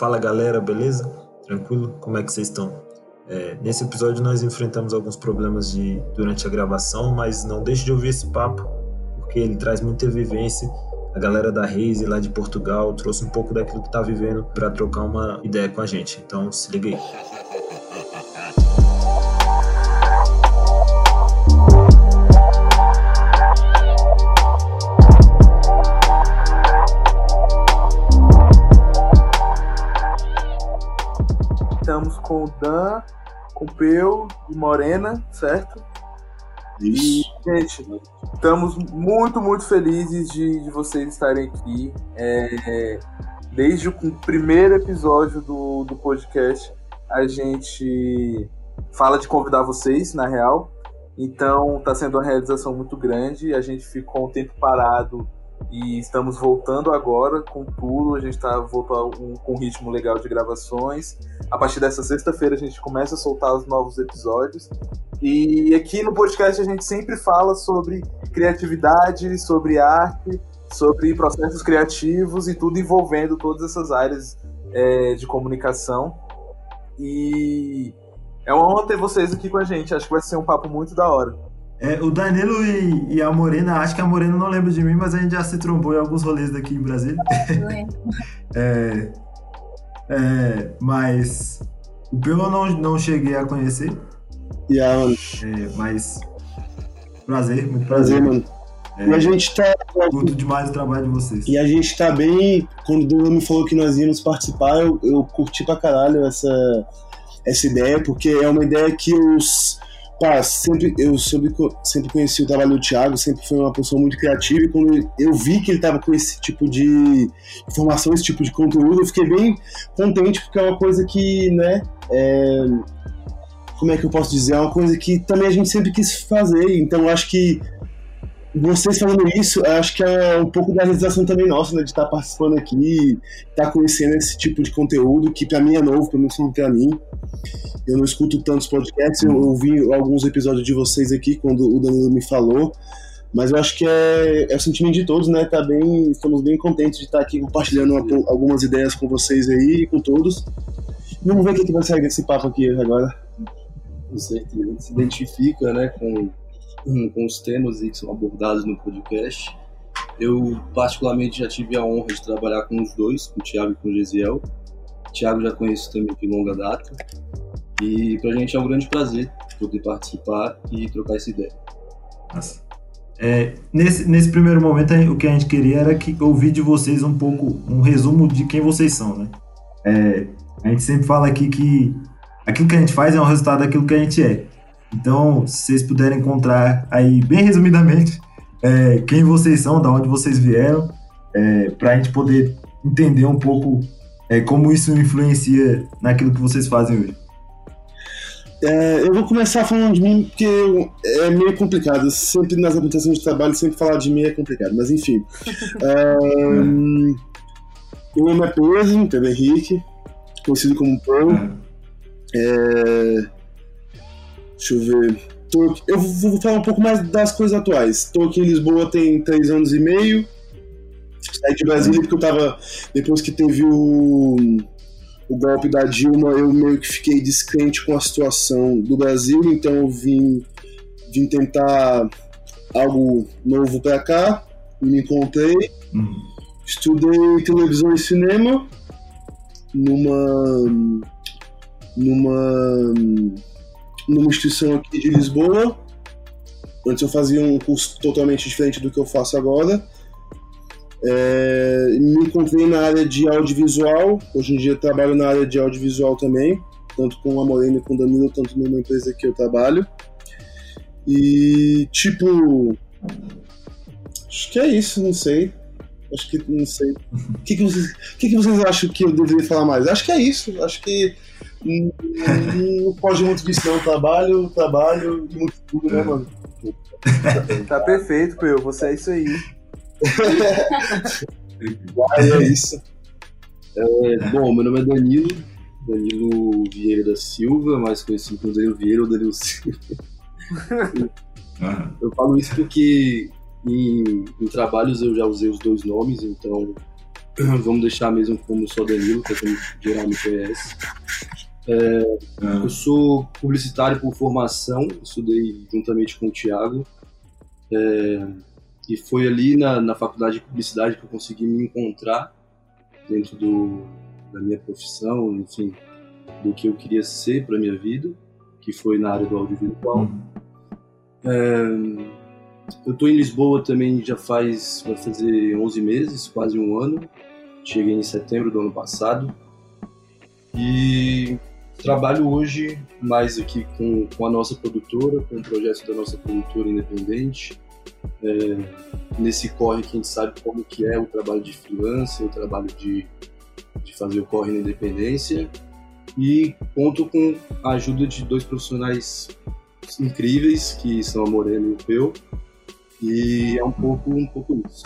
Fala galera, beleza? Tranquilo? Como é que vocês estão? É, nesse episódio nós enfrentamos alguns problemas de, durante a gravação, mas não deixe de ouvir esse papo, porque ele traz muita vivência. A galera da Reise lá de Portugal trouxe um pouco daquilo que está vivendo para trocar uma ideia com a gente. Então se liga aí. com o Dan, com Peu e Morena, certo? Isso. E, gente, estamos muito, muito felizes de, de vocês estarem aqui. É, desde o primeiro episódio do, do podcast, a gente fala de convidar vocês, na real. Então, está sendo uma realização muito grande. A gente ficou um tempo parado e estamos voltando agora com tudo. A gente está voltando com um ritmo legal de gravações. A partir dessa sexta-feira a gente começa a soltar os novos episódios. E aqui no podcast a gente sempre fala sobre criatividade, sobre arte, sobre processos criativos e tudo envolvendo todas essas áreas é, de comunicação. E é uma honra ter vocês aqui com a gente. Acho que vai ser um papo muito da hora. É, o Danilo e, e, a Morena, acho que a Morena não lembra de mim, mas a gente já se trombou em alguns rolês daqui em Brasília. é, é, mas o Peu eu não, não cheguei a conhecer. Yeah, mano. É, mas prazer, muito prazer. prazer mano. É, e a gente tá. Curto demais o trabalho de vocês. E a gente tá bem. Quando o Danilo me falou que nós íamos participar, eu, eu curti pra caralho essa, essa ideia, porque é uma ideia que os Sempre, eu sempre, sempre conheci o trabalho do Thiago, sempre foi uma pessoa muito criativa, e quando eu vi que ele estava com esse tipo de informação, esse tipo de conteúdo, eu fiquei bem contente, porque é uma coisa que, né, é, como é que eu posso dizer, é uma coisa que também a gente sempre quis fazer, então eu acho que vocês falando isso, acho que é um pouco da realização também nossa, né, de estar participando aqui, estar conhecendo esse tipo de conteúdo que para mim é novo, pelo menos não para mim. Eu não escuto tantos podcasts, eu ouvi alguns episódios de vocês aqui quando o Danilo me falou, mas eu acho que é, é o sentimento de todos, né? Tá bem, estamos bem contentes de estar aqui compartilhando uma, algumas ideias com vocês aí, com todos. Vamos ver o que, que vai sair desse papo aqui agora. Com certeza, se identifica, né, com com os temas que são abordados no podcast. Eu, particularmente, já tive a honra de trabalhar com os dois, com o Thiago e com o Gesiel. O Thiago já conheço também de longa data. E para a gente é um grande prazer poder participar e trocar essa ideia. Nossa. É, nesse, nesse primeiro momento, o que a gente queria era que ouvir de vocês um pouco, um resumo de quem vocês são, né? É, a gente sempre fala aqui que aquilo que a gente faz é um resultado daquilo que a gente é. Então, se vocês puderem encontrar aí, bem resumidamente, é, quem vocês são, da onde vocês vieram, é, para a gente poder entender um pouco é, como isso influencia naquilo que vocês fazem hoje. É, eu vou começar falando de mim porque é meio complicado. Sempre nas apresentações de trabalho, sempre falar de mim é complicado. Mas enfim. é, meu nome é Pedro, Pedro Henrique, conhecido como Pão. É, Deixa eu ver. Tô, eu vou falar um pouco mais das coisas atuais. Estou aqui em Lisboa tem três anos e meio. Saí de Brasília porque eu tava. Depois que teve o, o golpe da Dilma, eu meio que fiquei descrente com a situação do Brasil, então eu vim, vim tentar algo novo para cá. Me encontrei. Uhum. Estudei televisão e cinema numa. numa numa instituição aqui de Lisboa. Antes eu fazia um curso totalmente diferente do que eu faço agora. É, me encontrei na área de audiovisual. Hoje em dia trabalho na área de audiovisual também, tanto com a Morena e com o Danilo, tanto numa empresa que eu trabalho. E tipo. Acho que é isso, não sei. Acho que não sei. O que, que, vocês, que, que vocês acham que eu deveria falar mais? Acho que é isso. Acho que não pode muito disso, não. Trabalho, trabalho e muito tudo, né, mano? Tá perfeito, Peu. Você é isso aí. é isso. É, bom, meu nome é Danilo. Danilo Vieira da Silva, mais conhecido como Danilo Vieira ou Danilo Silva. Eu falo isso porque em, em, trabalhos eu já usei os dois nomes, então vamos deixar mesmo como só Danilo, que é como geral me conhece. É, eu sou publicitário por formação, estudei juntamente com o Thiago. É, e foi ali na, na faculdade de publicidade que eu consegui me encontrar dentro do, da minha profissão, enfim, do que eu queria ser para minha vida, que foi na área do audiovisual. É, eu estou em Lisboa também já faz, vai fazer 11 meses, quase um ano. Cheguei em setembro do ano passado. E trabalho hoje mais aqui com, com a nossa produtora, com o projeto da nossa produtora independente. É, nesse corre que a gente sabe como que é o trabalho de freelancer, o trabalho de, de fazer o corre na independência. E conto com a ajuda de dois profissionais incríveis, que são a Morena e o Peu. E é um pouco, um pouco isso.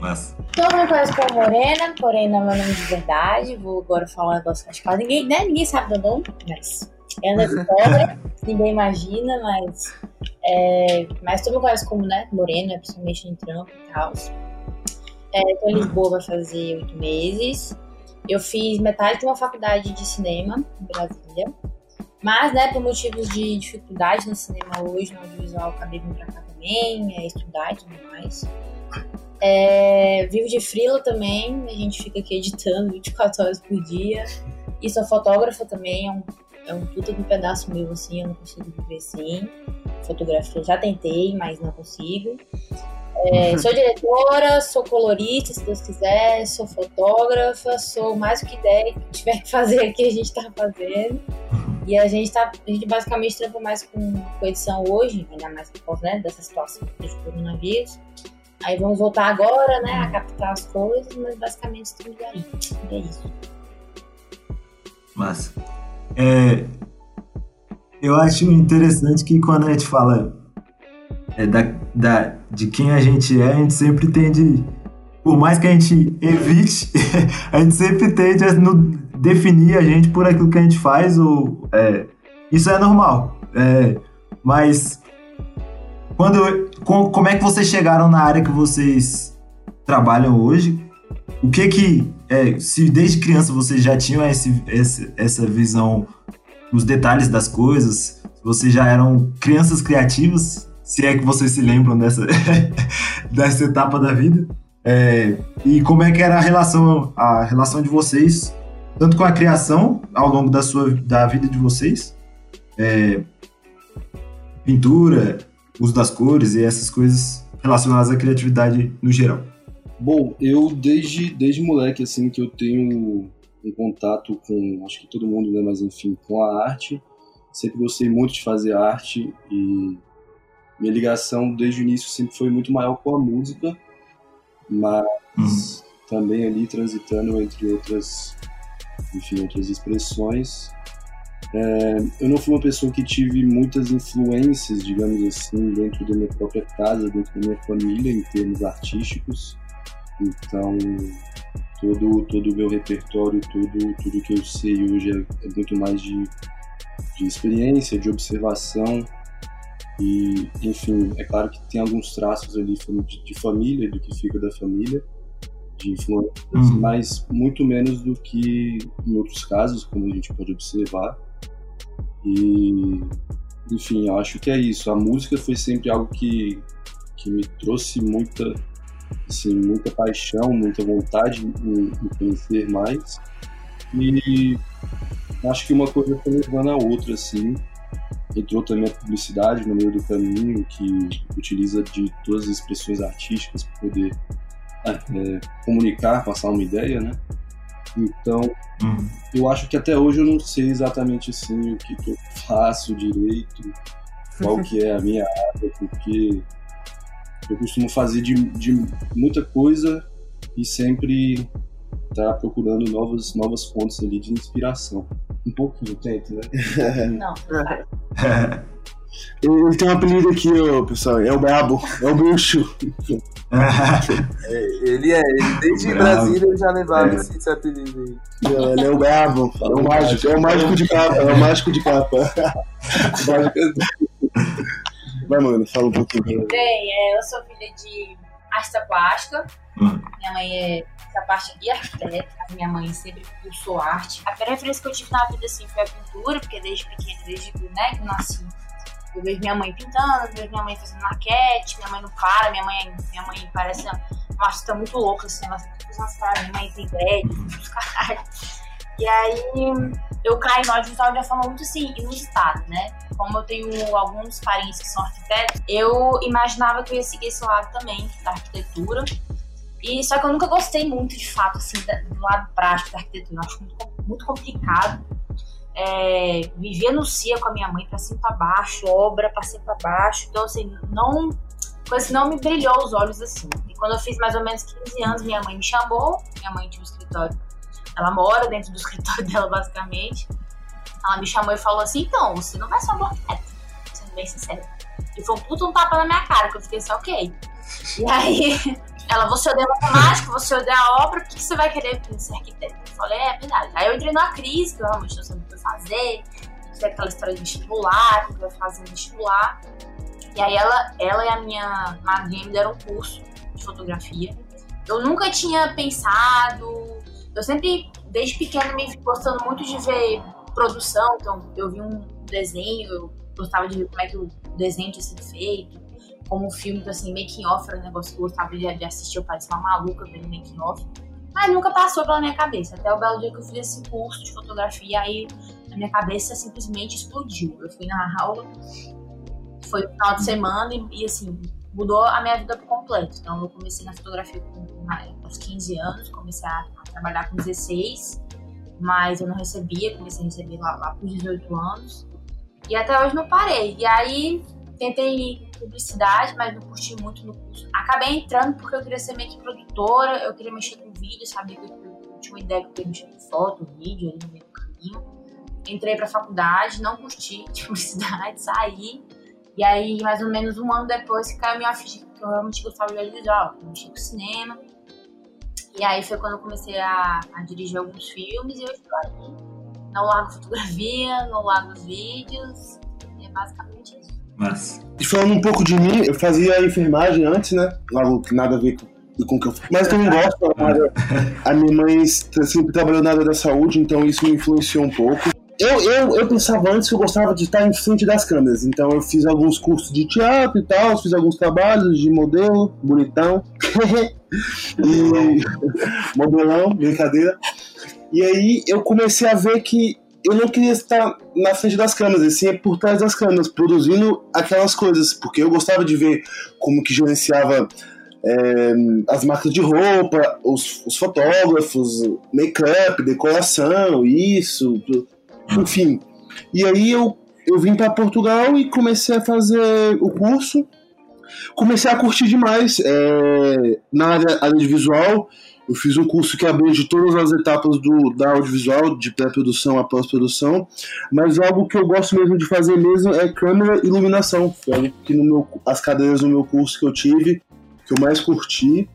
Mas, Todo mundo conhece como Morena, porém não é meu nome de verdade. Vou agora falar um negócio que acho que quase ninguém, né? ninguém sabe meu nome, mas é Ana Vitória, ninguém imagina, mas, é, mas todo mundo conhece como né, Morena, principalmente em trampo e tal. É, tô em Lisboa vai fazer oito meses. Eu fiz metade de uma faculdade de cinema em Brasília. Mas, né, por motivos de dificuldade no cinema hoje, no audiovisual, acabei vindo pra cá também, é, estudar e tudo mais. É, vivo de frila também, a gente fica aqui editando 24 horas por dia. E sou fotógrafa também, é um, é um puta de um pedaço meu, assim, eu não consigo viver assim. Fotografia, já tentei, mas não consigo. É, sou diretora, sou colorista, se Deus quiser, sou fotógrafa, sou mais o que der que tiver que fazer aqui, a gente tá fazendo. E a gente tá, a gente basicamente trampa mais com, com edição hoje, ainda mais por causa né, dessa situação do coronavírus. Aí vamos voltar agora, né, a captar as coisas, mas basicamente estamos aí. E é isso. mas é, eu acho interessante que quando a gente fala é, da, da, de quem a gente é, a gente sempre tende, por mais que a gente evite, a gente sempre tende a no- definir a gente por aquilo que a gente faz. Ou, é, isso é normal. é, mas quando, com- como é que vocês chegaram na área que vocês trabalham hoje? O que que, é, se desde criança vocês já tinham esse, esse- essa visão nos detalhes das coisas, vocês já eram crianças criativas, se é que vocês se lembram dessa, dessa etapa da vida, é, e como é que era a relação, a relação de vocês, tanto com a criação ao longo da, sua, da vida de vocês, é, pintura, uso das cores e essas coisas relacionadas à criatividade no geral. Bom, eu desde, desde moleque, assim, que eu tenho um contato com, acho que todo mundo, né, mas enfim, com a arte. Sempre gostei muito de fazer arte e minha ligação desde o início sempre foi muito maior com a música, mas também ali transitando entre outras, enfim, outras expressões. É, eu não fui uma pessoa que tive muitas influências, digamos assim, dentro da minha própria casa, dentro da minha família, em termos artísticos. Então, todo todo o meu repertório, tudo tudo que eu sei hoje é, é muito mais de, de experiência, de observação e, enfim, é claro que tem alguns traços ali de, de família, do que fica da família, de influências, Uhum. mas muito menos do que em outros casos, como a gente pode observar. E, enfim, eu acho que é isso. A música foi sempre algo que, que me trouxe muita, assim, muita paixão, muita vontade em, conhecer mais. E acho que uma coisa foi levando a outra, assim. Entrou também a publicidade no meio do caminho, que utiliza de todas as expressões artísticas para poder é, comunicar, passar uma ideia, né? Então, Uhum. eu acho que até hoje eu não sei exatamente assim o que, que eu faço direito, qual que é a minha área, porque eu costumo fazer de, de muita coisa e sempre estar procurando novas, novas fontes ali de inspiração. Um pouquinho, tento, né? Não, Ele tem um apelido aqui, ó, pessoal. É o Brabo, é o Bruxo. Ele é, ele desde Bravo. Brasília eu já levava É. esse, esse apelido aí. Ele é o Brabo. É o mágico, é o mágico de capa. É o mágico de capa. Vai, mano, fala um pouquinho. Bem, é, eu sou filha de artista plástica. Hum. Minha mãe é essa parte de arquiteta. Minha mãe sempre cursou arte. A primeira referência que eu tive na vida, assim, foi a pintura, porque desde pequena, desde né, que eu nasci, eu vejo minha mãe pintando, eu vejo minha mãe fazendo maquete, minha mãe não para, minha mãe, minha mãe parece uma artista muito louca, assim, ela faz umas paradas, minha mãe tem dread, os caralho. E aí eu caí no audiovisual de uma forma muito assim, inusitada, né? Como eu tenho alguns parentes que são arquitetos, eu imaginava que eu ia seguir esse lado também, da arquitetura. E só que eu nunca gostei muito, de fato, assim, do lado prático da arquitetura. Eu acho muito, muito complicado. É, vivia no CIA com a minha mãe, pra cima pra baixo, obra pra cima pra baixo. Então, assim, não. Coisa não me brilhou os olhos assim. E quando eu fiz mais ou menos 15 anos, minha mãe me chamou. Minha mãe tinha um escritório. Ela mora dentro do escritório dela, basicamente. Ela me chamou e falou assim: então, você não vai ser uma arquiteta, sendo bem sincero. E foi um puto um tapa na minha cara, que eu fiquei assim, ok. E aí, ela, você odeia matemática, você odeia a obra, por que você vai querer ser arquiteto? Eu falei, é, é verdade. Aí eu entrei numa crise, que eu realmente não sabia o que fazer, que aquela história de vestibular, que vai fazer vestibular. E aí ela, ela e a minha madrinha me deram um curso de fotografia. Eu nunca tinha pensado, eu sempre, desde pequena, me gostando muito de ver produção, então eu vi um desenho, eu gostava de ver como é que o desenho tinha sido feito, como um filme, então, assim, making off era um negócio que eu gostava de, de assistir, eu parecia uma maluca vendo making off. Mas nunca passou pela minha cabeça. Até o belo dia que eu fiz esse curso de fotografia, aí a minha cabeça simplesmente explodiu. Eu fui na aula, foi no final de semana e, e assim, mudou a minha vida por completo. Então eu comecei na fotografia com, aos 15 anos, comecei a, a, trabalhar com 16, mas eu não recebia, comecei a receber lá, lá por 18 anos. E até hoje não parei. E aí tentei publicidade, mas não curti muito no curso. Acabei entrando porque eu queria ser meio que produtora, eu queria mexer com vídeo, sabia que eu tinha uma ideia que eu mexer com foto, vídeo ali no meio do caminho. Entrei pra faculdade, não curti de publicidade, saí. E aí, mais ou menos um ano depois, caiu minha ficha que eu realmente gostava de audiovisual, eu mexi com cinema. E aí foi quando eu comecei a, a dirigir alguns filmes e eu estou aí. Não largo fotografia, não largo os E é basicamente isso. Mas... E falando um pouco de mim, eu fazia enfermagem antes, né? Que nada a ver com, com o que eu Mas eu não gosto. A minha mãe sempre trabalhou na área da saúde, então isso me influenciou um pouco. Eu, eu, eu pensava antes que eu gostava de estar em frente das câmeras, então eu fiz alguns cursos de teatro e tal, fiz alguns trabalhos de modelo, bonitão. e... modelão, brincadeira. E aí eu comecei a ver que eu não queria estar na frente das câmeras, assim, por trás das câmeras, produzindo aquelas coisas, porque eu gostava de ver como que gerenciava é, as marcas de roupa, os, os fotógrafos, make-up, decoração, isso, enfim. E aí eu, eu vim para Portugal e comecei a fazer o curso, comecei a curtir demais é, na área de visual, eu fiz um curso que abrange todas as etapas do, da audiovisual, de pré-produção a pós-produção, mas algo que eu gosto mesmo de fazer mesmo é câmera e iluminação. Algo que no meu, as cadeiras no meu curso que eu tive, que eu mais curti.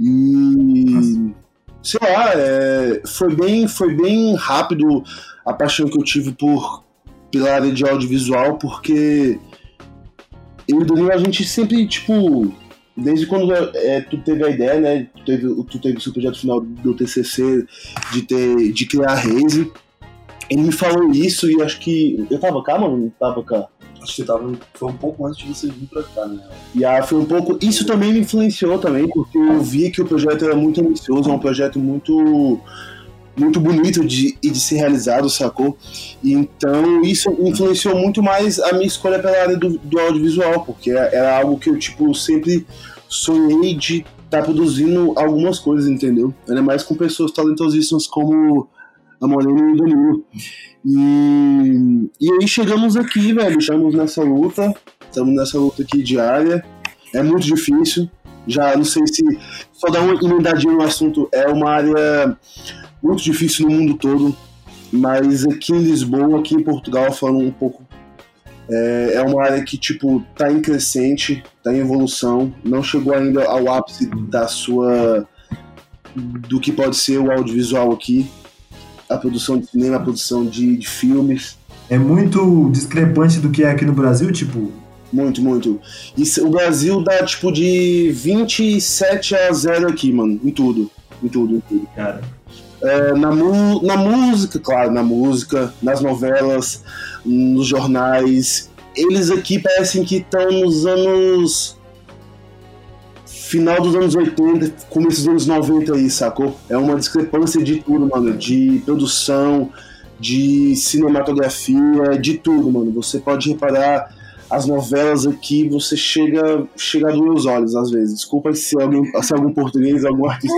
E. Sei lá, é, foi, bem, foi bem rápido a paixão que eu tive por, pela área de audiovisual, porque eu e o Danilo, a gente sempre, tipo, desde quando é, tu teve a ideia, né? Tu teve, tu teve o seu projeto final do TCC de, ter, de criar a Raze. Ele me falou isso e acho que. Eu tava cá, mano? Não tava cá. Acho que você tava. Foi um pouco antes de você vir pra cá, né? E ah, foi um pouco. Isso também me influenciou também, porque eu vi que o projeto era muito ambicioso, é um projeto muito muito bonito de, e de ser realizado, sacou? Então isso influenciou muito mais a minha escolha pela área do, do audiovisual, porque era algo que eu, tipo, sempre sonhei de estar tá produzindo algumas coisas, entendeu? Ainda mais com pessoas talentosíssimas como a Morena e o Danilo. E, e aí chegamos aqui, velho, estamos nessa luta, estamos nessa luta aqui diária, é muito difícil, já não sei se só dar uma emendadinha no assunto, é uma área muito difícil no mundo todo, mas aqui em Lisboa, aqui em Portugal, falando um pouco, é, é uma área que, tipo, tá em crescente, tá em evolução, não chegou ainda ao ápice da sua... do que pode ser o audiovisual aqui, a produção de cinema, a produção de, de filmes. É muito discrepante do que é aqui no Brasil, tipo, Muito, muito. E o Brasil dá tipo de 27 a 0 aqui, mano. Em tudo. Em tudo, em tudo. Cara. É, na, mu na música, claro, na música, nas novelas, nos jornais. Eles aqui parecem que estão nos anos. Final dos anos 80, começo dos anos 90 aí, sacou? É uma discrepância de tudo, mano. De produção, de cinematografia, de tudo, mano. Você pode reparar as novelas aqui, você chega, chega a doer os olhos às vezes. Desculpa se alguém, se algum português, algum artista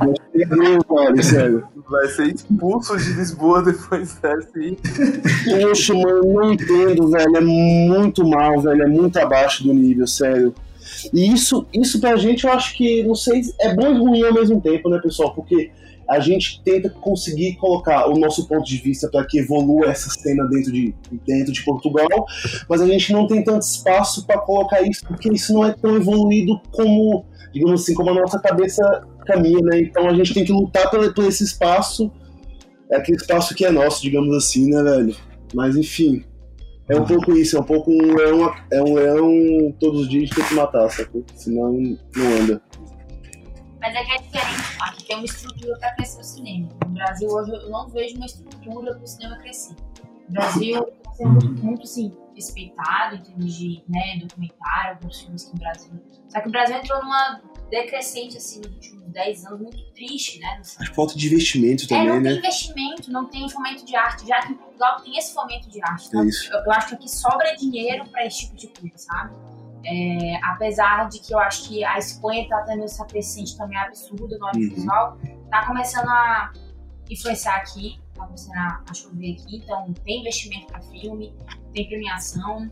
mas chega a doer os olhos, sério. Vai ser expulso de Lisboa depois dessa aí. Poxa, mano, não entendo, velho. É muito mal, velho. É muito abaixo do nível, sério. E isso, isso pra gente, eu acho que, não sei, é bom e ruim ao mesmo tempo, né, pessoal? Porque a gente tenta conseguir colocar o nosso ponto de vista para que evolua essa cena dentro de, dentro de Portugal, mas a gente não tem tanto espaço para colocar isso, porque isso não é tão evoluído como, digamos assim, como a nossa cabeça caminha, né? Então a gente tem que lutar por, por esse espaço, é aquele espaço que é nosso, digamos assim, né, velho? Mas enfim, é um pouco isso, é um pouco um leão, é um leão todos os dias tem que matar, sacou? Senão não anda. Mas é que é diferente, aqui tem uma estrutura para crescer o cinema. No Brasil, hoje, eu não vejo uma estrutura para o cinema crescer. No Brasil, é muito, muito sim, respeitado em termos de né, documentário, alguns filmes aqui no Brasil. Só que o Brasil entrou numa decrescente, assim, nos últimos 10 anos, muito triste, né? Acho que falta de investimento também, é, não né? tem investimento, não tem fomento de arte. Já que em Portugal tem esse fomento de arte. É isso. Eu, eu acho que aqui sobra dinheiro para esse tipo de coisa, sabe? É, apesar de que eu acho que a Espanha está tendo essa crescente também absurda no audiovisual, uhum. tá começando a influenciar aqui, tá começando a, a chover aqui, então tem investimento para filme, tem premiação.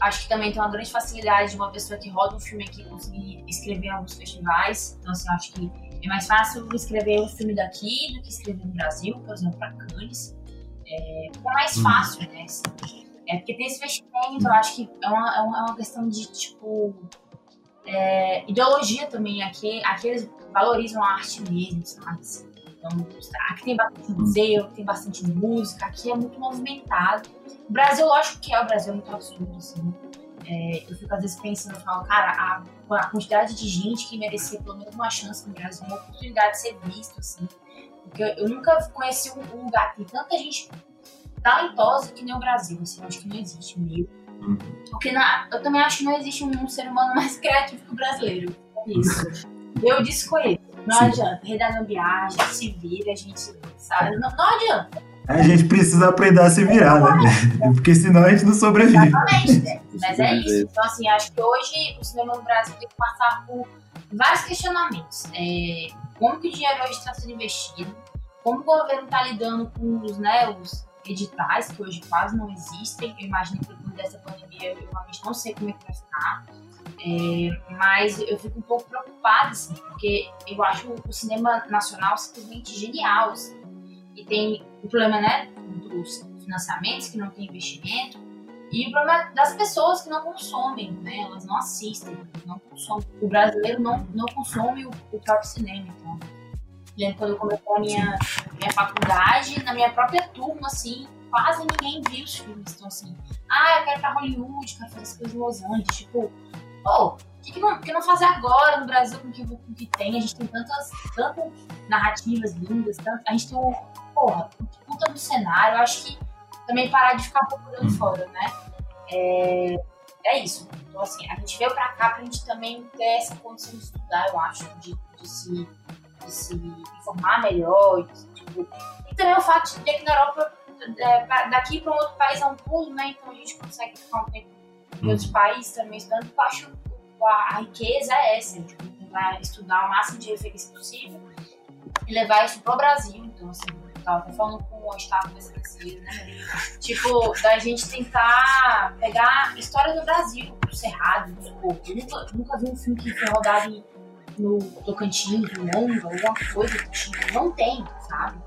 Acho que também tem uma grande facilidade de uma pessoa que roda um filme aqui conseguir escrever em alguns festivais. Então, assim, acho que é mais fácil escrever um filme daqui do que escrever no Brasil, por exemplo, para Cannes. É, é mais uhum. fácil, né? Assim, é porque tem esse investimento, eu acho que é uma, é uma, é uma questão de, tipo, é, ideologia também. Aqui, aqui eles valorizam a arte mesmo, sabe? Então, aqui tem bastante museu, tem bastante música, aqui é muito movimentado. O Brasil, lógico que é, o Brasil é muito absurdo, assim. É, eu fico às vezes pensando, eu falo, cara, a, a, quantidade de gente que merecia pelo menos uma chance no Brasil, uma oportunidade de ser visto, assim. Porque eu, eu nunca conheci um, um lugar que tem tanta gente talentosa que nem o Brasil. Assim, acho que não existe mesmo. Uhum. Porque na, eu também acho que não existe um ser humano mais criativo que o brasileiro. É isso. eu desconheço. Não Sim. adianta. Rei da viagem, se vira, a gente sabe. Não, não adianta. A gente precisa aprender a se virar, né? Porque senão a gente não sobrevive. Exatamente, né? Mas é isso. Então, assim, acho que hoje o cinema no Brasil tem que passar por vários questionamentos. É, como que o dinheiro hoje está sendo investido? Como o governo está lidando com os, né, os editais, que hoje quase não existem. Eu imagino que depois dessa pandemia eu realmente não sei como é que vai ficar. É, mas eu fico um pouco preocupada, assim, porque eu acho o cinema nacional simplesmente genial. Assim. E tem o problema né, dos financiamentos, que não tem investimento, e o problema das pessoas que não consomem, né? Elas não assistem, não consomem. O brasileiro não, não consome o, o próprio cinema, então lembro quando eu a minha, minha faculdade, na minha própria turma, assim, quase ninguém viu os filmes. Então, assim, ah, eu quero ir pra Hollywood, quero fazer as coisas em Los Angeles. Tipo, por que, que, não, que não fazer agora no Brasil com o que, com que tem? A gente tem tantas, tantas narrativas lindas, tanto, a gente tem um, porra, puta do cenário. Eu acho que também parar de ficar procurando fora, né? É, é isso. Então, assim, a gente veio pra cá pra gente também ter essa condição de estudar, eu acho, de, de se de se informar melhor. Tipo, e também o fato de que na Europa, é, daqui para um outro país é um pulo, né? Então a gente consegue ficar um tempo em outros uhum. países também estudando. Eu acho a riqueza é essa, tipo, tentar estudar o máximo de referência possível e levar isso pro Brasil. Então, assim, eu tava falando com o Estado esses né? Tipo, da gente tentar pegar história do Brasil, do Cerrado, do Porto. Eu nunca, nunca vi um filme que foi rodado em no Tocantins, no Longa, alguma coisa do tipo. Não tem, sabe?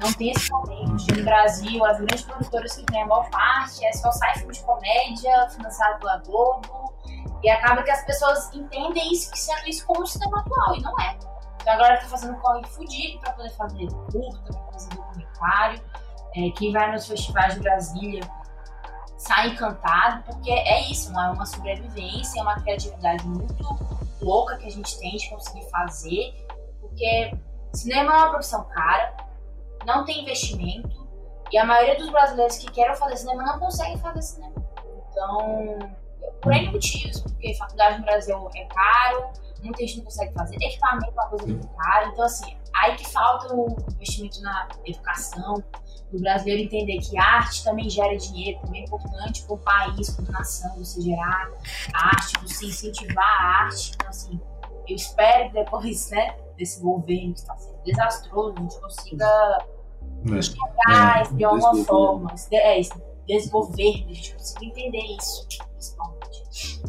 Não tem esse momento. No Brasil, as grandes produtoras que tem a maior parte é só sai filme de comédia, financiado pela Globo. E acaba que as pessoas entendem isso, que isso como cinema atual, e não é. Então agora tá fazendo corre fudido para poder fazer curta, pra fazer documentário. É, quem vai nos festivais de Brasília sai encantado, porque é isso, é uma sobrevivência, é uma criatividade muito louca que a gente tem de conseguir fazer, porque cinema é uma profissão cara, não tem investimento, e a maioria dos brasileiros que querem fazer cinema não conseguem fazer cinema. Então, por N motivos, porque faculdade no Brasil é caro, muita gente não consegue fazer, equipamento é uma coisa muito cara, então assim, aí que falta o investimento na educação, do brasileiro entender que arte também gera dinheiro, também é importante para o país, para a nação, você gerar arte, você incentivar a arte. Então, assim, eu espero que depois né, desse governo que está sendo desastroso, a gente consiga é. enxergar é, de alguma forma, esse, é, esse desgoverno, a gente consiga entender isso, principalmente.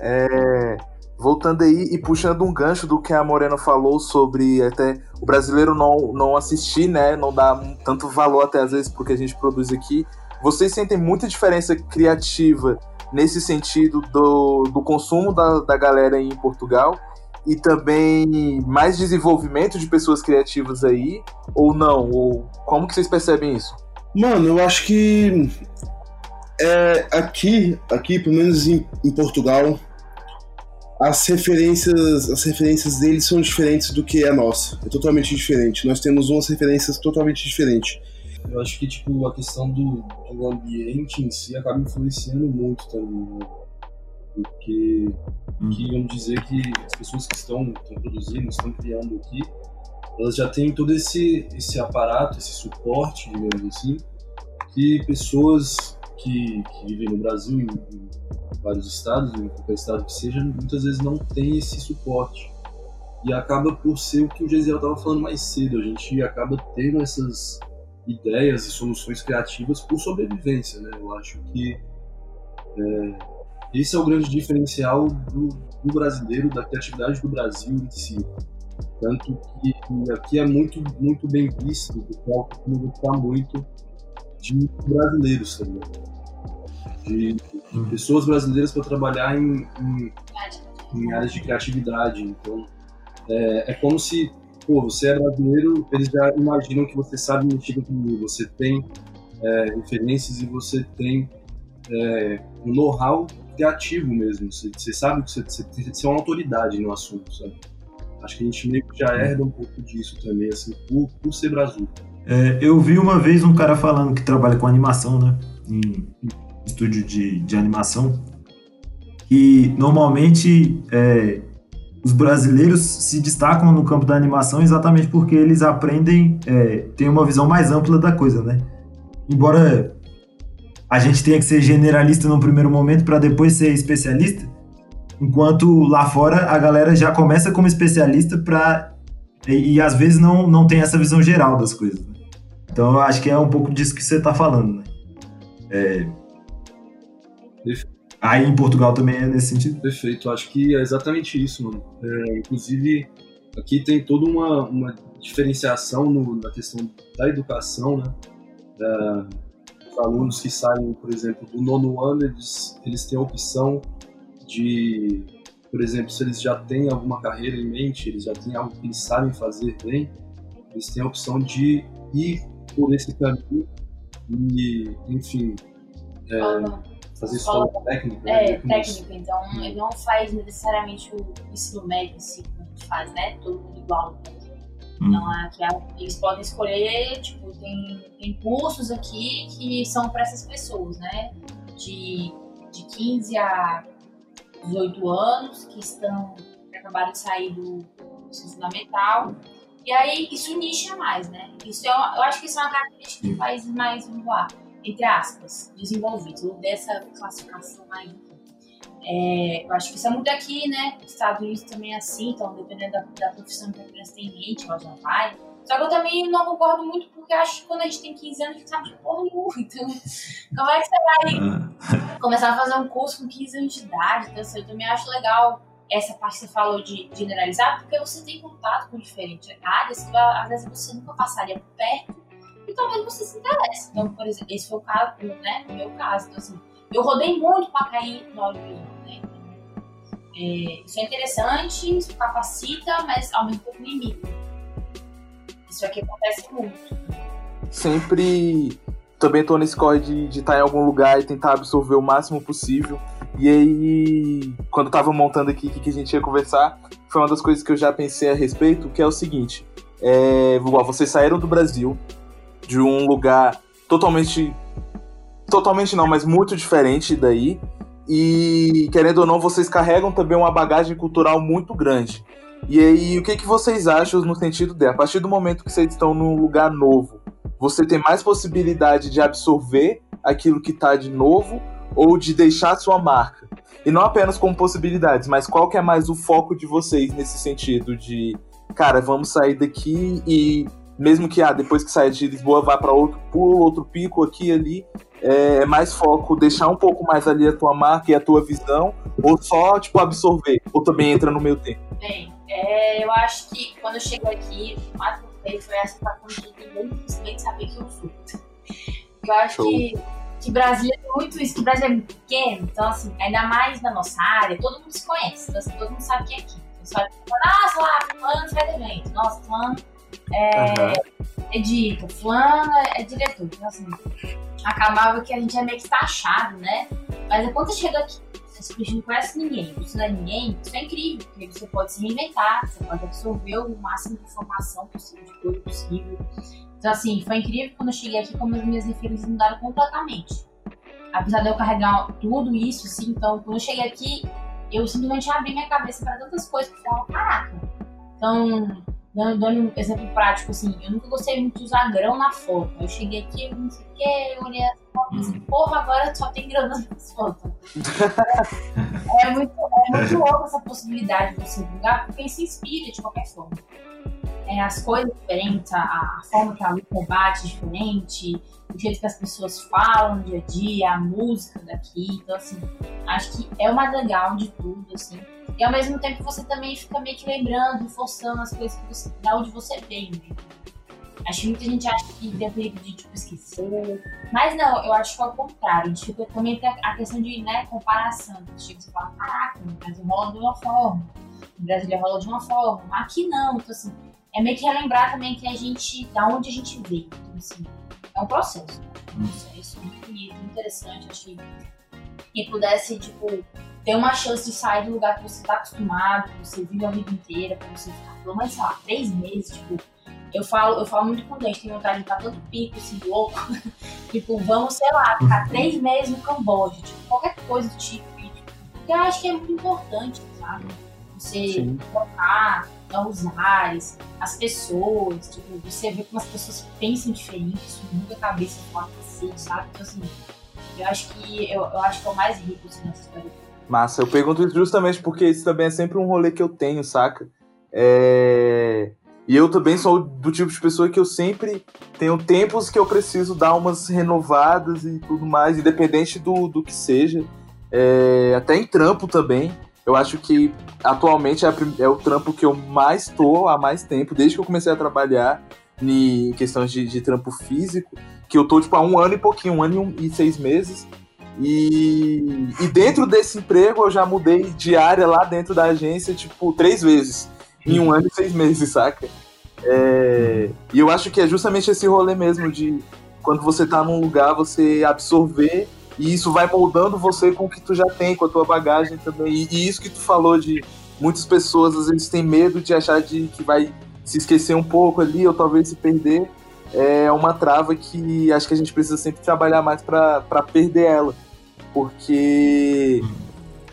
É, voltando aí e puxando um gancho do que a Morena falou sobre até o brasileiro não, não assistir, né? Não dá tanto valor até às vezes porque a gente produz aqui. Vocês sentem muita diferença criativa nesse sentido do, do consumo da, da galera em Portugal e também mais desenvolvimento de pessoas criativas aí ou não? Ou como que vocês percebem isso? Mano, eu acho que é, aqui, aqui, pelo menos em, em Portugal, as referências, as referências deles são diferentes do que é a nossa. É totalmente diferente. Nós temos umas referências totalmente diferentes. Eu acho que tipo a questão do, do ambiente em si acaba influenciando muito também, né? porque hum. que vamos dizer que as pessoas que estão, estão produzindo, estão criando aqui, elas já têm todo esse esse aparato, esse suporte, digamos assim, que pessoas que, que vivem no Brasil, em, em vários estados, em qualquer estado que seja, muitas vezes não tem esse suporte. E acaba por ser o que o Gesiel estava falando mais cedo, a gente acaba tendo essas ideias e soluções criativas por sobrevivência, né? Eu acho que é, esse é o grande diferencial do, do, brasileiro, da criatividade do Brasil em si. Tanto que aqui é muito, muito bem visto, o costuma gostar muito de brasileiros também. De, de pessoas brasileiras para trabalhar em, em, em, áreas de criatividade. Então, é, é como se, pô, você é brasileiro, eles já imaginam que você sabe mexer com o você tem é, referências e você tem é, um know-how criativo mesmo. Você, você sabe que você, você, você, é uma autoridade no assunto, sabe? Acho que a gente meio que já herda um pouco disso também, assim, por, por ser Brasil. É, eu vi uma vez um cara falando que trabalha com animação, né? Em estúdio de, de animação. E normalmente é, os brasileiros se destacam no campo da animação exatamente porque eles aprendem, é, têm uma visão mais ampla da coisa, né? Embora a gente tenha que ser generalista no primeiro momento para depois ser especialista, enquanto lá fora a galera já começa como especialista para e, e, às vezes não, não tem essa visão geral das coisas. Né? Então eu acho que é um pouco disso que você está falando, né? É... Aí em Portugal também é nesse sentido? Perfeito, acho que é exatamente isso, mano. É, inclusive, aqui tem toda uma, uma diferenciação no, na questão da educação, né? Da, os alunos que saem, por exemplo, do nono ano, eles, eles têm a opção de, por exemplo, se eles já têm alguma carreira em mente, eles já têm algo que eles sabem fazer bem, eles têm a opção de ir por esse caminho e, enfim, é, fazer escola, escola técnica. Né, é, técnica. Então, ele não faz necessariamente o ensino médio em si, como a gente faz, né? Todo mundo igual. Hum. Então, aqui, eles podem escolher, tipo, tem, tem cursos aqui que são para essas pessoas, né? De, de 15 a 18 anos, que estão, que acabaram de sair do ensino fundamental e aí isso nicha mais, né? Isso é, eu acho que isso é uma característica de países mais, vamos lá, entre aspas, desenvolvidos, ou dessa classificação aí. É, eu acho que isso é muito aqui, né? Os Estados Unidos também é assim, então dependendo da, da profissão que a criança tem em mente, ela já vai. Só que eu também não concordo muito, porque acho que quando a gente tem 15 anos, a gente sabe de porra nenhuma. Então, como é que você vai ah. começar a fazer um curso com 15 anos de idade? Então, assim, eu também acho legal essa parte que você falou de generalizar, porque você tem contato com diferentes áreas que às vezes você nunca passaria por perto e talvez você se interesse. Então, por exemplo, esse foi o caso, né? No meu caso. Então, assim, eu rodei muito para cair no audiovisual, né? É, isso é interessante, isso capacita, mas mesmo tempo limita. Isso aqui acontece muito. Sempre também tô nesse corre de estar tá em algum lugar e tentar absorver o máximo possível. E aí, quando eu tava montando aqui o que, que a gente ia conversar, foi uma das coisas que eu já pensei a respeito, que é o seguinte. É, vocês saíram do Brasil, de um lugar totalmente. Totalmente não, mas muito diferente daí. E, querendo ou não, vocês carregam também uma bagagem cultural muito grande. E aí, o que, que vocês acham no sentido de, a partir do momento que vocês estão num lugar novo, você tem mais possibilidade de absorver aquilo que está de novo ou de deixar sua marca? E não apenas como possibilidades, mas qual que é mais o foco de vocês nesse sentido de, cara, vamos sair daqui e mesmo que ah, depois que sair de Lisboa vá para outro pulo, outro pico aqui ali, é mais foco deixar um pouco mais ali a tua marca e a tua visão, ou só tipo absorver, ou também entra no meu tempo? Bem, é, eu acho que quando eu cheguei aqui, que foi questão de ninguém simplesmente saber que eu sou. Eu acho Show. que, que Brasília é muito isso, que Brasília é muito pequeno, então assim, ainda mais na nossa área, todo mundo se conhece, então, assim, todo mundo sabe quem é aqui. Então, sabe, nossa, lá, fulano faz evento, nossa, fulano é, uhum. edita, fulano é, é diretor. Então assim, acabava que a gente é meio que taxado, né? Mas quando você chega aqui, você não conhece ninguém, você não é ninguém, isso é incrível, porque você pode se reinventar, você pode absorver o máximo de informação possível, de coisa possível. Então, assim, foi incrível quando eu cheguei aqui, como as minhas referências mudaram completamente. Apesar de eu carregar tudo isso, assim, então, quando eu cheguei aqui, eu simplesmente abri minha cabeça para tantas coisas que eu falava, caraca. Então, Dando, um exemplo prático, assim, eu nunca gostei muito de usar grão na foto. Eu cheguei aqui, não sei o que, eu olhei fotos porra, agora só tem grão nas fotos. é, muito, é muito louco essa possibilidade de você divulgar, porque se inspira de qualquer forma. É, as coisas diferentes, a, a forma que a luta bate diferente, o jeito que as pessoas falam no dia a dia, a música daqui. Então, assim, acho que é o mais legal de tudo, assim e ao mesmo tempo você também fica meio que lembrando, forçando as coisas que você, da onde você veio. Né? Acho que muita gente acha que tem o perigo de tipo, esquecer. Mas não, eu acho que é o contrário. A gente fica, também tem a questão de né, comparação. Tipo, você fala, caraca, no Brasil rola de uma forma, no Brasil rola de uma forma, aqui não. Então, assim, é meio que relembrar também que a gente, da onde a gente veio. Então, assim, é um processo. É um processo muito bonito, muito interessante. Acho que pudesse, tipo, ter uma chance de sair do lugar que você está acostumado, que você vive a vida inteira, que você ficar pelo menos, sei lá, três meses, tipo, eu falo, eu falo muito com gente, tem vontade de estar tanto pico, assim, louco, tipo, vamos, sei lá, ficar três meses no Camboja, tipo, qualquer coisa do tipo, porque eu acho que é muito importante, sabe? Você tocar novos ares, as pessoas, tipo, você vê como as pessoas pensam diferente, isso muda a cabeça do cacete, sabe? Então, assim, eu acho que eu, eu acho que é o mais rico assim, nessa história Massa, eu pergunto isso justamente porque isso também é sempre um rolê que eu tenho, saca? É... E eu também sou do tipo de pessoa que eu sempre tenho tempos que eu preciso dar umas renovadas e tudo mais, independente do, do que seja. É... Até em trampo também. Eu acho que atualmente é, é, o trampo que eu mais tô há mais tempo, desde que eu comecei a trabalhar em questões de, de trampo físico, que eu tô tipo há um ano e pouquinho, um ano e, um, e seis meses. E, e dentro desse emprego eu já mudei de área lá dentro da agência, tipo, três vezes. Em um ano e seis meses, saca? É, e eu acho que é justamente esse rolê mesmo de quando você tá num lugar, você absorver e isso vai moldando você com o que tu já tem, com a tua bagagem também. E, e isso que tu falou de muitas pessoas às vezes têm medo de achar de que vai se esquecer um pouco ali ou talvez se perder. É uma trava que acho que a gente precisa sempre trabalhar mais para perder ela porque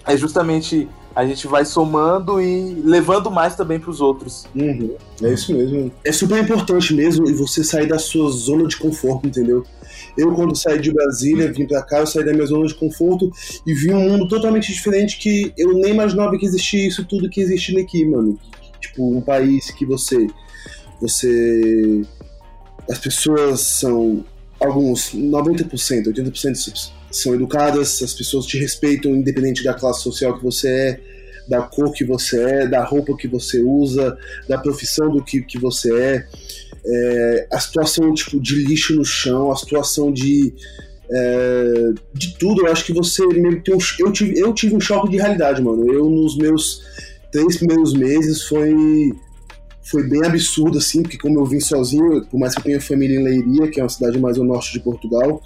é justamente a gente vai somando e levando mais também para os outros. Uhum, é isso mesmo. É super importante mesmo você sair da sua zona de conforto, entendeu? Eu, quando saí de Brasília, vim para cá, eu saí da minha zona de conforto e vi um mundo totalmente diferente que eu nem imaginava que existia isso tudo que existe aqui, mano. Tipo, um país que você. Você. As pessoas são. Alguns, 90%, 80% são educadas, as pessoas te respeitam independente da classe social que você é, da cor que você é, da roupa que você usa, da profissão do que, que você é. é a situação tipo, de lixo no chão, a situação de. É, de tudo, eu acho que você meio tem um, eu tive eu tive um choque de realidade, mano. Eu nos meus três primeiros meses foi foi bem absurdo, assim, porque como eu vim sozinho, por mais que eu tenha família em Leiria, que é uma cidade mais ao norte de Portugal,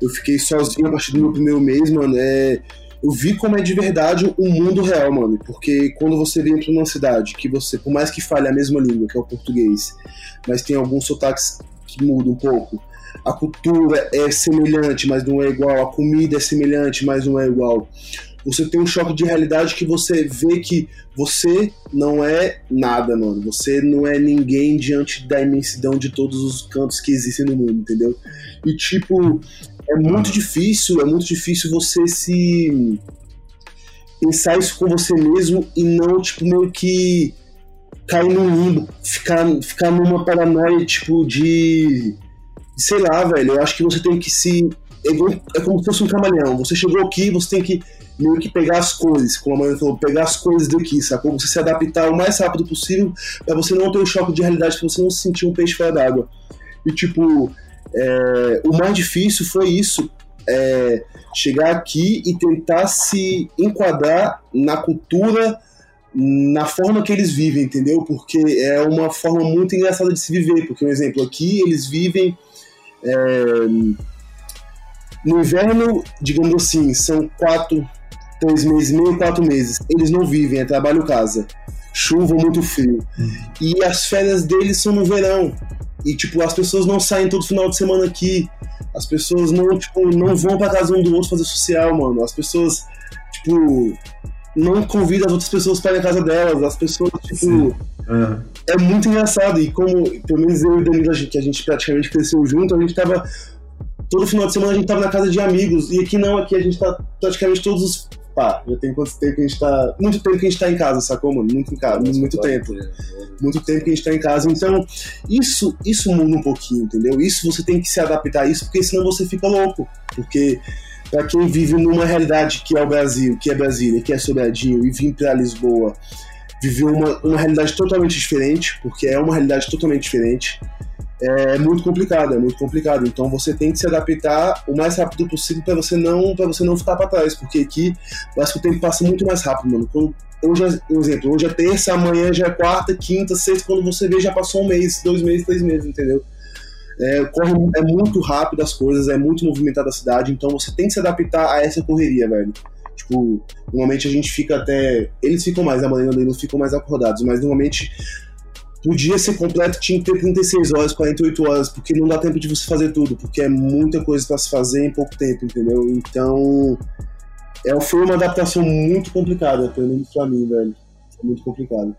eu fiquei sozinho a partir do meu primeiro mês, mano. É, eu vi como é de verdade o mundo real, mano. Porque quando você vem pra uma cidade que você, por mais que fale a mesma língua, que é o português, mas tem alguns sotaques que mudam um pouco. A cultura é semelhante, mas não é igual. A comida é semelhante, mas não é igual você tem um choque de realidade que você vê que você não é nada, mano. Você não é ninguém diante da imensidão de todos os cantos que existem no mundo, entendeu? E tipo, é muito difícil, é muito difícil você se pensar isso com você mesmo e não, tipo, meio que cair num limbo, ficar, ficar numa paranoia, tipo, de. Sei lá, velho. Eu acho que você tem que se. É, é como se fosse um camaleão. Você chegou aqui, você tem que meio que pegar as coisas, como a mãe falou, pegar as coisas daqui, sacou? Você se adaptar o mais rápido possível para você não ter um choque de realidade, para você não se sentir um peixe fora d'água. E, tipo, é, o mais difícil foi isso, é, chegar aqui e tentar se enquadrar na cultura, na forma que eles vivem, entendeu? Porque é uma forma muito engraçada de se viver, porque, um exemplo, aqui eles vivem... É, no inverno, digamos assim, são quatro, três meses, meio, quatro meses. Eles não vivem, é trabalho casa. Chuva muito frio. Uhum. E as férias deles são no verão. E, tipo, as pessoas não saem todo final de semana aqui. As pessoas não, tipo, não vão pra casa um do outro fazer social, mano. As pessoas, tipo, não convidam as outras pessoas para ir na casa delas. As pessoas, tipo. Uhum. É muito engraçado. E como, pelo menos eu e o Danilo, que a gente praticamente cresceu junto, a gente tava. Todo final de semana a gente tava na casa de amigos. E aqui não, aqui a gente tá praticamente todos os pá, já tem quanto tempo que a gente tá. Muito tempo que a gente tá em casa, sacou, mano? Muito em casa, muito, muito tempo. Muito tempo que a gente tá em casa. Então, isso, isso muda um pouquinho, entendeu? Isso você tem que se adaptar a isso, porque senão você fica louco. Porque para quem vive numa realidade que é o Brasil, que é Brasília, que é Sobradinho, e vir para Lisboa, viver uma, uma realidade totalmente diferente, porque é uma realidade totalmente diferente é muito complicado, é muito complicado. Então você tem que se adaptar o mais rápido possível para você não para você não ficar para trás, porque aqui parece que o tempo passa muito mais rápido, mano. Quando, hoje, é, por exemplo, hoje é terça, amanhã já é quarta, quinta, sexta, quando você vê já passou um mês, dois meses, três meses, entendeu? É, corre, é muito rápido as coisas, é muito movimentada a cidade, então você tem que se adaptar a essa correria, velho. Tipo, normalmente a gente fica até. Eles ficam mais, a manhã eles ficam mais acordados, mas normalmente o dia ser completo tinha que ter 36 horas, 48 horas, porque não dá tempo de você fazer tudo, porque é muita coisa para se fazer em pouco tempo, entendeu? Então, é, foi uma adaptação muito complicada, pelo menos pra mim, velho. É muito complicado.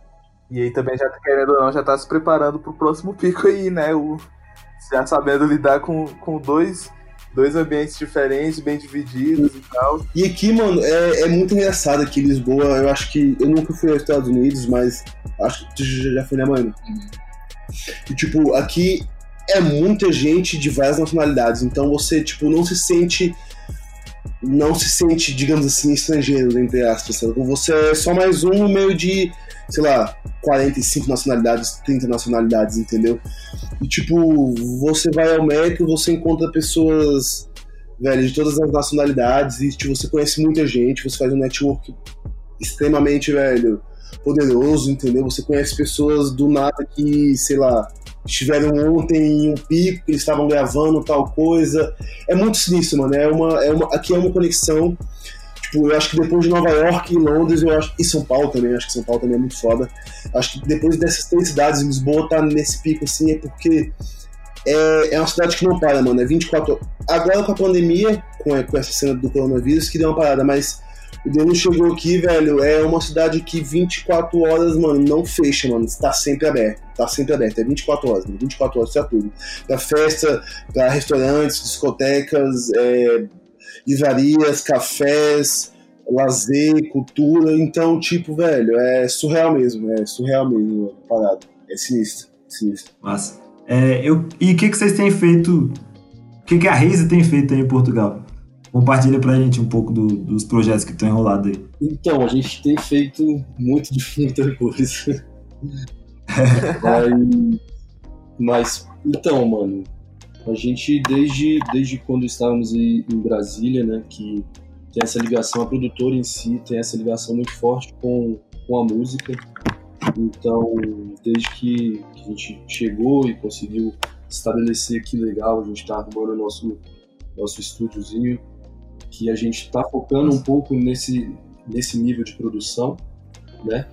E aí também, já querendo ou não, já tá se preparando pro próximo pico aí, né? O, já sabendo lidar com, com dois dois ambientes diferentes, bem divididos e tal. E aqui, mano, é, é muito engraçado aqui em Lisboa. Eu acho que. Eu nunca fui aos Estados Unidos, mas acho que tu já foi, né, mano? E, tipo, aqui é muita gente de várias nacionalidades. Então você, tipo, não se sente. Não se sente, digamos assim, estrangeiro, entre aspas. Sabe? Você é só mais um no meio de, sei lá, 45 nacionalidades, 30 nacionalidades, entendeu? E, tipo, você vai ao médico, você encontra pessoas, velho, de todas as nacionalidades e, tipo, você conhece muita gente, você faz um network extremamente, velho, poderoso, entendeu? Você conhece pessoas do nada que, sei lá, estiveram ontem em um pico, que eles estavam gravando tal coisa. É muito sinistro, mano. É uma, é uma, aqui é uma conexão Tipo, eu acho que depois de Nova York e Londres, eu acho, e São Paulo também, acho que São Paulo também é muito foda. Acho que depois dessas três cidades, Lisboa tá nesse pico assim, é porque é, é uma cidade que não para, mano. É 24 horas. Agora com a pandemia, com, com essa cena do coronavírus, que deu uma parada, mas o Deus chegou aqui, velho, é uma cidade que 24 horas, mano, não fecha, mano. Está sempre aberto. Tá sempre aberto. É 24 horas, mano. 24 horas, é tudo. Pra festa, pra restaurantes, discotecas, é, livrarias, cafés, lazer, cultura. Então, tipo, velho, é surreal mesmo, é surreal mesmo, parado. É sinistro, sinistro. Massa. É, eu, e o que, que vocês têm feito? O que, que a Reise tem feito aí em Portugal? Compartilha pra gente um pouco do, dos projetos que estão enrolados aí. Então, a gente tem feito muito de muita coisa. mas, então, mano, a gente, desde, desde quando estávamos em, Brasília, né, que tem essa ligação, a produtora em si tem essa ligação muito forte com, com a música. Então, desde que a gente chegou e conseguiu estabelecer que legal, a gente está arrumando o nosso, nosso estúdiozinho, que a gente está focando um pouco nesse, nesse nível de produção, né?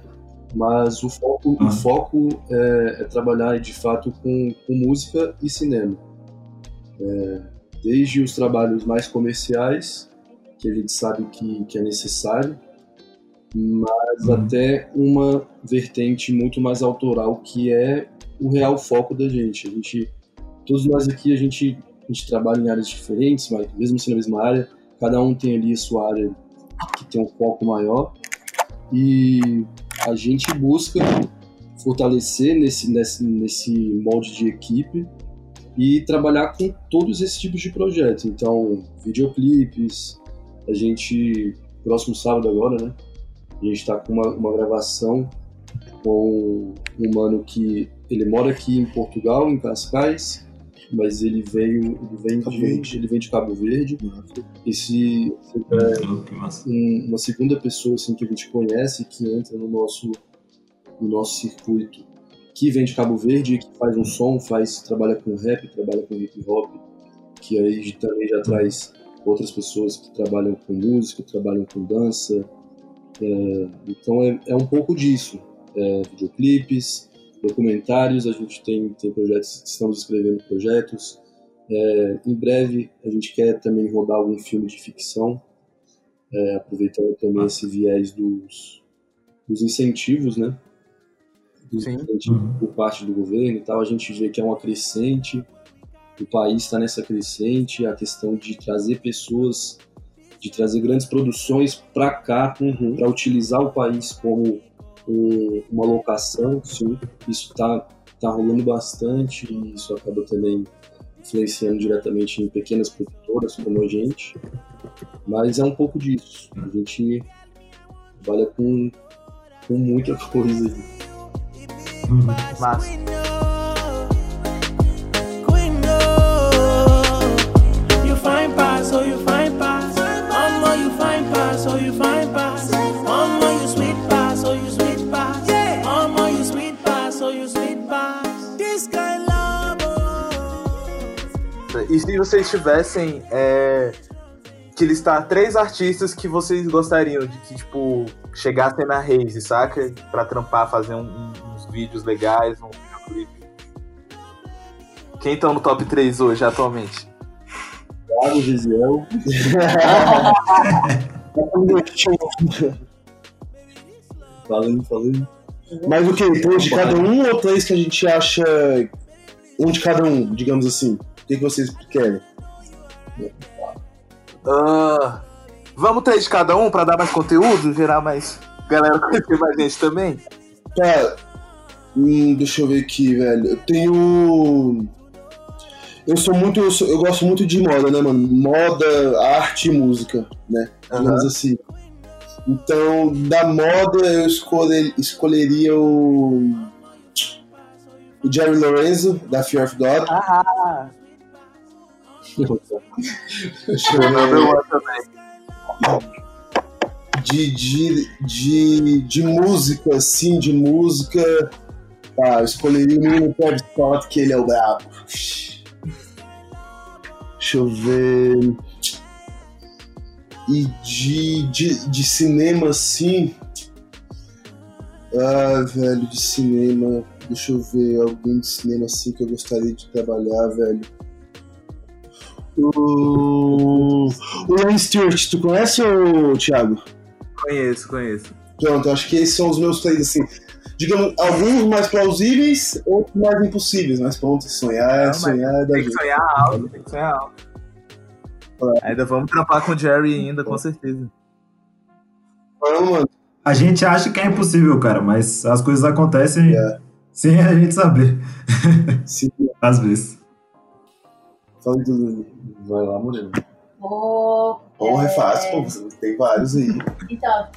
Mas o foco, o foco é, é, trabalhar de fato com, com música e cinema. É, desde os trabalhos mais comerciais, que a gente sabe que, que é necessário, mas uhum. até uma vertente muito mais autoral, que é o real foco da gente. A gente todos nós aqui, a gente, a gente trabalha em áreas diferentes, mas mesmo sendo a mesma área, cada um tem ali a sua área que tem um foco maior, e a gente busca fortalecer nesse, nesse, nesse molde de equipe e trabalhar com todos esses tipos de projetos. Então, videoclipes, a gente, próximo sábado agora, né? A gente está com uma, uma gravação com um mano que ele mora aqui em Portugal, em Cascais, mas ele veio, ele vem, de, ele vem de Cabo Verde. Esse é um, uma segunda pessoa assim que a gente conhece que entra no nosso no nosso circuito, que vem de Cabo Verde, que faz um som, faz trabalha com rap, trabalha com hip hop, que aí também já traz outras pessoas que trabalham com música, trabalham com dança. É, então é, é um pouco disso. É, videoclipes, documentários, a gente tem, tem projetos, estamos escrevendo projetos. É, em breve a gente quer também rodar algum filme de ficção, é, aproveitando também esse viés dos, dos incentivos, né? Dos incentivos uhum. por parte do governo e tal. A gente vê que é uma crescente, o país está nessa crescente, a questão de trazer pessoas, de trazer grandes produções para cá, uhum. para utilizar o país como uma locação, sim. Isso está tá rolando bastante e isso acaba também influenciando diretamente em pequenas produtoras como a gente. Mas é um pouco disso. A gente trabalha com, com muita coisa. E se vocês tivessem é, que listar três artistas que vocês gostariam de que, tipo, chegassem na Raze, saca? Pra trampar, fazer um, um, uns vídeos legais, um videoclipe. Quem estão no top 3 hoje, atualmente? Thiago, Gisiel. falando, falando. Mas o que? Três de cada um ou três que a gente acha. Um de cada um, digamos assim? O que, vocês querem? Uh, vamos ter de cada um para dar mais conteúdo, gerar mais. Galera conhecer mais gente também? Cara, hum, deixa eu ver aqui, velho. Eu tenho. Eu sou muito. Eu, sou, eu, gosto muito de moda, né, mano? Moda, arte e música, né? Uhum. assim. Então, da moda, eu escolher, escolheria o. O Jerry Lorenzo, da Fear of God. Ah! De, de, de, de música, assim, de música. Tá, eu escolheria o menino Travis Scott, que ele é o brabo. Deixa eu ver. E de, de, de cinema, assim. Ah, velho, de cinema. Deixa eu ver alguém de cinema assim que eu gostaria de trabalhar, velho. O, o Ian Stewart, tu conhece o Thiago? Conheço, conheço. Pronto, acho que esses são os meus três, assim. Digamos, alguns mais plausíveis, outros mais impossíveis, mas pronto, sonhar, Não, sonhar é da Tem que sonhar alto, tem que sonhar alto. É. Ainda vamos trampar com o Jerry ainda, com certeza. Não, mano. A gente acha que é impossível, cara, mas as coisas acontecem é. sem a gente saber. Sim. Às vezes. Tudo. Vai lá, Moreno. Oh, Porra, é, é fácil, pô. Tem vários aí. Então,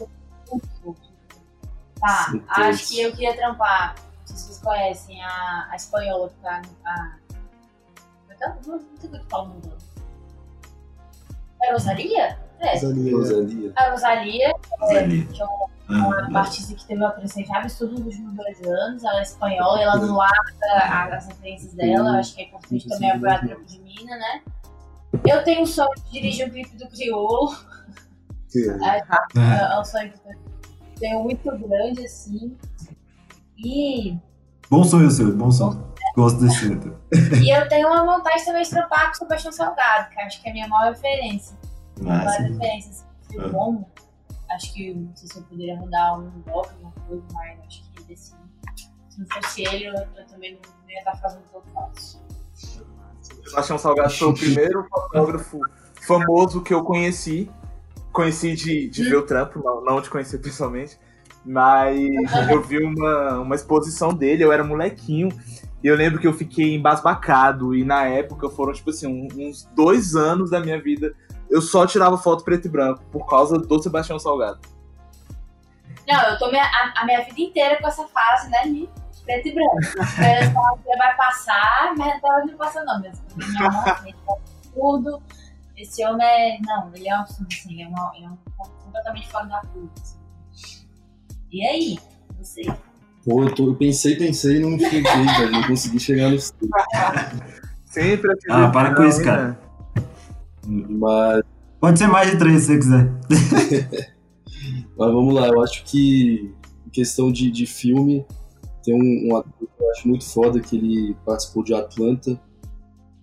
Tá, Sim, acho que eu queria trampar. Não sei se vocês conhecem a, a espanhola que tá. A... Então, não sei o que fala o nome dela. É Rosaria? É. Rosalia. Rosalia. A Rosalia, Rosalia. que é uma Ah, uma artista que teve uma crescente absurda nos últimos dois anos. Ela é espanhola, ela não larga as referências dela. Eu acho que é importante também apoiar a trampo de mina, né? Eu tenho o sonho de dirigir um clipe do Criolo. Que é. É é um sonho que eu tenho muito grande, assim. E, Bom sonho seu, bom sonho. Gosto desse centro. e eu tenho uma vontade também de trampar com o Sebastião Salgado, que acho que é a minha maior referência. Referência, assim, filme Ah. bom. Acho que não sei se eu poderia rodar um bloco, alguma coisa, mas acho que desse, se não fosse ele, eu, eu também não ia estar fazendo o que eu faço. Sebastião Salgado foi o primeiro fotógrafo famoso que eu conheci. Conheci de, de ver o trampo, não, não de conhecer pessoalmente. Mas eu vi uma, uma exposição dele, eu era molequinho. E eu lembro que eu fiquei embasbacado. E na época foram, tipo assim, um- uns dois anos da minha vida. Eu só tirava foto preto e branco por causa do Sebastião Salgado. Não, eu tô minha, a, a minha vida inteira com essa fase, né, de preto e branco. Dia vai passar, mas não tava me passando, não. Mesmo. Não, ele é absurdo. Esse homem é. Não, ele é um absurdo, assim. Ele é, uma, ele é um completamente fora da curva. assim. E aí? Você? Pô, eu, tô- eu pensei, pensei e não cheguei, velho. Não consegui chegar no. Sempre. Ah, para com isso, né? cara. Mas, Pode ser mais de três se você quiser. mas vamos lá, eu acho que em questão de, de filme, tem um, um ator que eu acho muito foda que ele participou de Atlanta,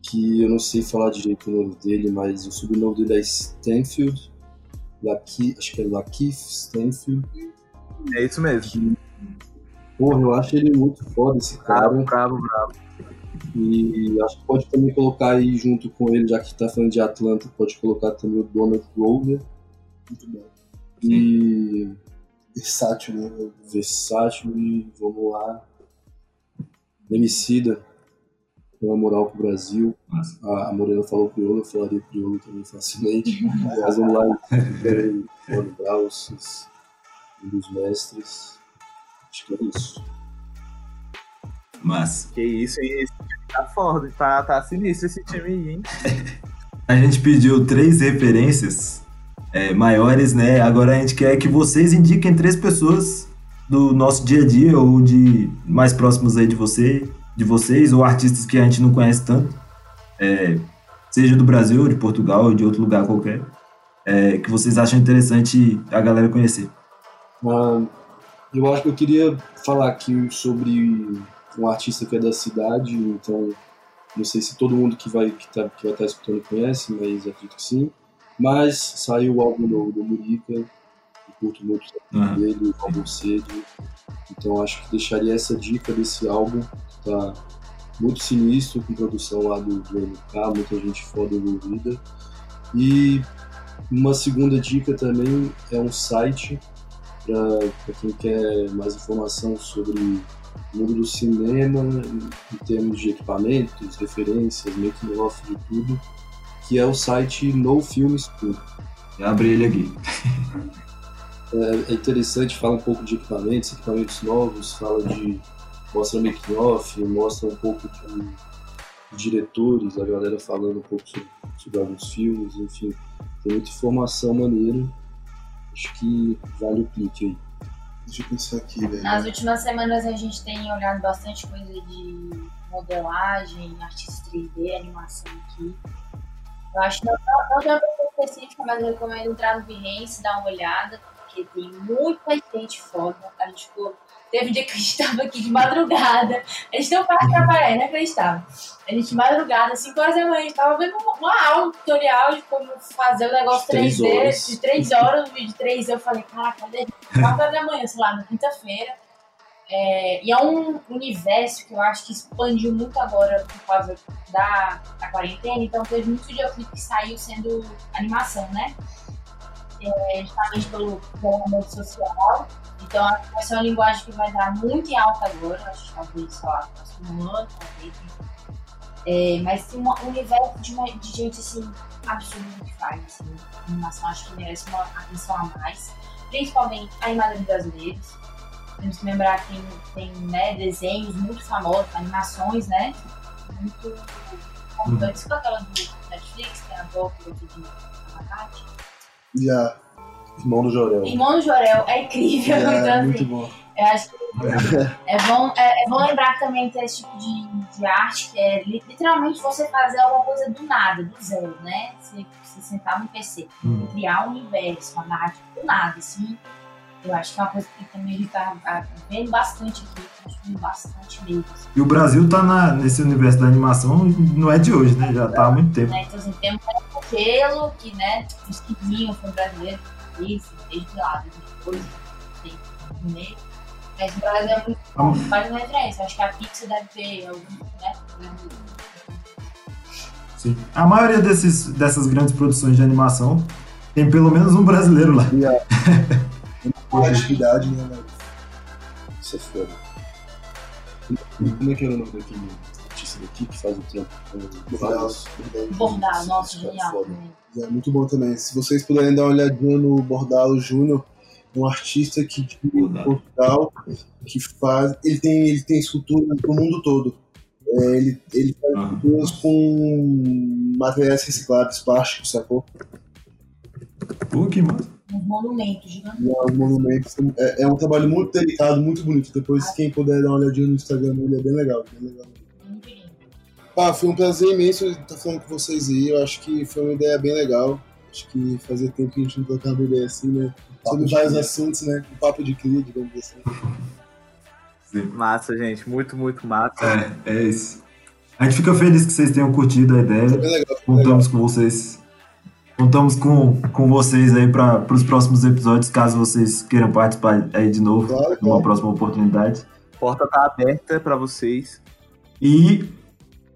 que eu não sei falar direito o nome dele, mas o sobrenome dele é Stanfield. Laki, acho que é Lakeith Stanfield. É isso mesmo. Que, porra, eu acho ele muito foda, esse cara. Bravo, bravo, bravo. E acho que pode também colocar aí junto com ele, já que tá falando de Atlanta, pode colocar também o Donald Glover. Muito bom. E Versátil, né? versátil e vamos lá. Emicida, com a moral pro Brasil. Massa. A, a Morena falou crioulo, eu falaria crioulo também facilmente. Mas vamos lá, Mano Braus, um dos mestres. Acho que é isso. Massa. Que isso, hein? Tá foda. Tá, tá sinistro esse time aí, hein? A gente pediu três referências é, maiores, né? Agora a gente quer que vocês indiquem três pessoas do nosso dia a dia ou de mais próximos aí de você, de vocês, ou artistas que a gente não conhece tanto, é, seja do Brasil, ou de Portugal, ou de outro lugar qualquer, é, que vocês acham interessante a galera conhecer. Ah, eu acho que eu queria falar aqui sobre um artista que é da cidade, então não sei se todo mundo que vai que, tá, que vai estar escutando conhece, mas acredito que sim. Mas saiu o álbum novo do Murica, eu curto muito o Aham. dele, o álbum cedo. Então acho que deixaria essa dica desse álbum, que tá muito sinistro, com produção lá do, do MK, muita gente foda envolvida. E uma segunda dica também é um site para quem quer mais informação sobre o mundo do cinema em, termos de equipamentos, referências, making off de tudo, que é o site No Film School. Já abri ele aqui. É, é interessante, fala um pouco de equipamentos, equipamentos novos, fala de mostra making off, mostra um pouco de diretores, a galera falando um pouco sobre, sobre alguns filmes, enfim, tem muita informação maneira. Acho que vale o clique aí. Deixa eu pensar aqui, velho. Nas últimas semanas a gente tem olhado bastante coisa de modelagem, artista 3D, animação aqui. Eu acho que não, não, não tem uma coisa específica, mas eu recomendo entrar no Behance, dar uma olhada, porque tem muita gente foda. A gente ficou. Teve um dia que a gente tava aqui de madrugada. A gente não para trabalhar, é inacreditável. A gente de madrugada, 5 horas da manhã, a gente tava vendo uma, aula, um tutorial de como fazer o negócio Três 3D, horas. de 3 horas, um vídeo de 3D. Eu falei, caraca, cadê? 4 horas da manhã, sei lá, na quinta-feira. É, e é um universo que eu acho que expandiu muito agora por causa da, da quarentena. Então teve muito videoclipe que saiu sendo animação, né? É, justamente pelo desenvolvimento social. Então acho que vai ser uma linguagem que vai dar muito em alta agora. Acho que talvez, sei lá, próximo ano, talvez. É, mas tem um universo de, uma- de gente assim, absurdo que faz. Assim, animação acho que merece uma atenção a mais. Principalmente animadores brasileiros. Temos que lembrar que tem, né, desenhos muito famosos, animações, né? Muito importantes com aquela do Netflix, tem a aqui de Amagati. Já. Irmão do Jorel. Irmão do Jorel é incrível. Já, então, assim, muito bom. eu acho que é bom, é, é bom lembrar que também tem esse tipo de, de arte que é li- literalmente você fazer alguma coisa do nada, do zero, né? Você, você sentar no PC, Hum. criar um universo, uma narrativa do nada, assim. Eu acho que é uma coisa que também a gente tá ah, vendo bastante aqui, construindo bastante mesmo. assim, E o Brasil tá na, nesse universo da animação, não é de hoje, né? Já tá há muito tempo. né? Então, assim, temos o Gelo, que, né, os que vinham, foi brasileiro, isso, desde lá, desde tem no meio. Mas o Brasil é muito faz uma referência. Acho que a Pixar deve ter algum, né? Sim. A maioria desses, dessas grandes produções de animação tem pelo menos um brasileiro lá. Criatividade, né, velho? Isso é foda. Como é que era o nome daquele artista daqui que faz o trampo. Bordar, nossa, é genial. É muito bom também. Se vocês puderem dar uma olhadinha no Bordalo Júnior, um artista que de Portugal que faz. Ele tem, ele tem esculturas no mundo todo. É, ele, ele faz esculturas com materiais recicláveis, plásticos, sacou? Pô, que massa. Um monumento gigante. E é um monumento. É, é um trabalho muito delicado, muito bonito. Depois, quem puder dar uma olhadinha no Instagram dele, é bem legal. Bem legal. Ah, foi um prazer imenso estar falando com vocês aí. Eu acho que foi uma ideia bem legal. Acho que fazia tempo que a gente não trocava ideia assim, né? Sobre vários assuntos, né? Um papo de cria, digamos assim. Massa, gente. Muito, muito massa. É, é isso. A gente fica feliz que vocês tenham curtido a Foi ideia. bem legal. foi legal. Contamos com vocês. Contamos com, com vocês aí para os próximos episódios, caso vocês queiram participar aí de novo, Claro, numa próxima oportunidade. A porta tá aberta pra vocês. E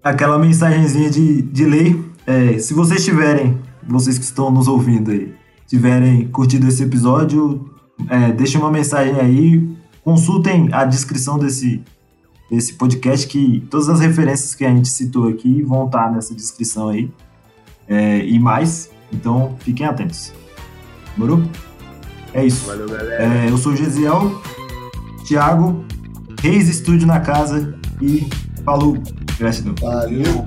aquela mensagenzinha de, de lei, é, se vocês tiverem, vocês que estão nos ouvindo aí, tiverem curtido esse episódio, é, deixem uma mensagem aí, consultem a descrição desse, desse podcast, que todas as referências que a gente citou aqui vão estar nessa descrição aí, é, e mais, então fiquem atentos. Demorou? É isso. Valeu, galera. É, eu sou o Gesiel, Thiago, Reis Estúdio na casa e falou. Gratidão. Valeu.